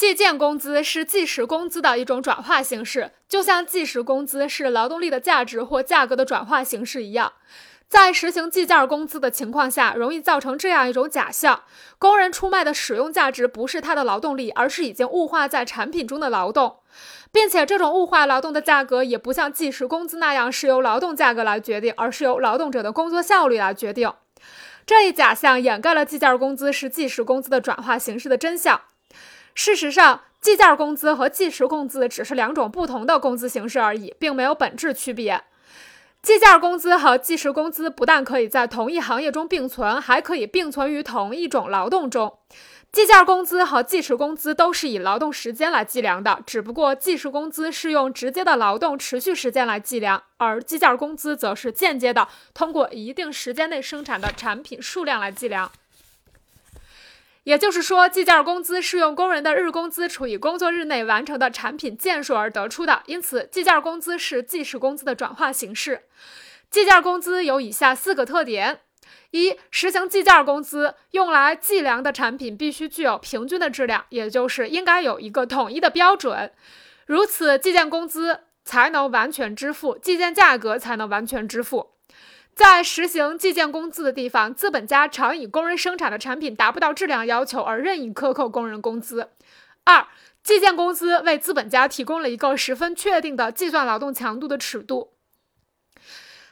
计件工资是计时工资的一种转化形式，就像计时工资是劳动力的价值或价格的转化形式一样。在实行计件工资的情况下，容易造成这样一种假象：工人出卖的使用价值不是他的劳动力，而是已经物化在产品中的劳动，并且这种物化劳动的价格也不像计时工资那样是由劳动价格来决定，而是由劳动者的工作效率来决定。这一假象掩盖了计件工资是计时工资的转化形式的真相。事实上，计件工资和计时工资只是两种不同的工资形式而已，并没有本质区别。计件工资和计时工资不但可以在同一行业中并存，还可以并存于同一种劳动中。计件工资和计时工资都是以劳动时间来计量的，只不过计时工资是用直接的劳动持续时间来计量，而计件工资则是间接的，通过一定时间内生产的产品数量来计量。也就是说，计件工资是用工人的日工资除以工作日内完成的产品件数而得出的，因此计件工资是计时工资的转化形式。计件工资有以下四个特点：一、实行计件工资用来计量的产品必须具有平均的质量，也就是应该有一个统一的标准，如此计件工资才能完全支付，计件价格才能完全支付。在实行计件工资的地方，资本家常以工人生产的产品达不到质量要求而任意克扣工人工资。二、计件工资为资本家提供了一个十分确定的计算劳动强度的尺度。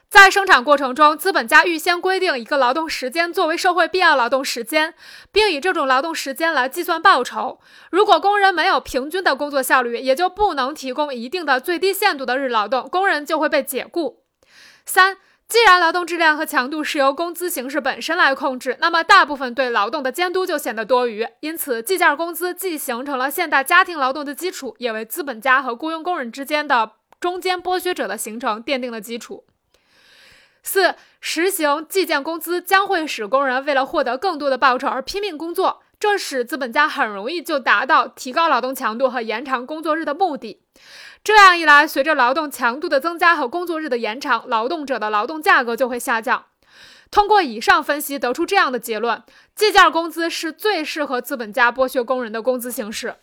在生产过程中，资本家预先规定一个劳动时间作为社会必要劳动时间，并以这种劳动时间来计算报酬。如果工人没有平均的工作效率，也就不能提供一定的最低限度的日劳动，工人就会被解雇。三。既然劳动质量和强度是由工资形式本身来控制，那么大部分对劳动的监督就显得多余。因此，计件工资既形成了现代家庭劳动的基础，也为资本家和雇佣工人之间的中间剥削者的形成奠定了基础。四、实行计件工资将会使工人为了获得更多的报酬而拼命工作，这使资本家很容易就达到提高劳动强度和延长工作日的目的。这样一来，随着劳动强度的增加和工作日的延长，劳动者的劳动价格就会下降。通过以上分析，得出这样的结论：计件工资是最适合资本家剥削工人的工资形式。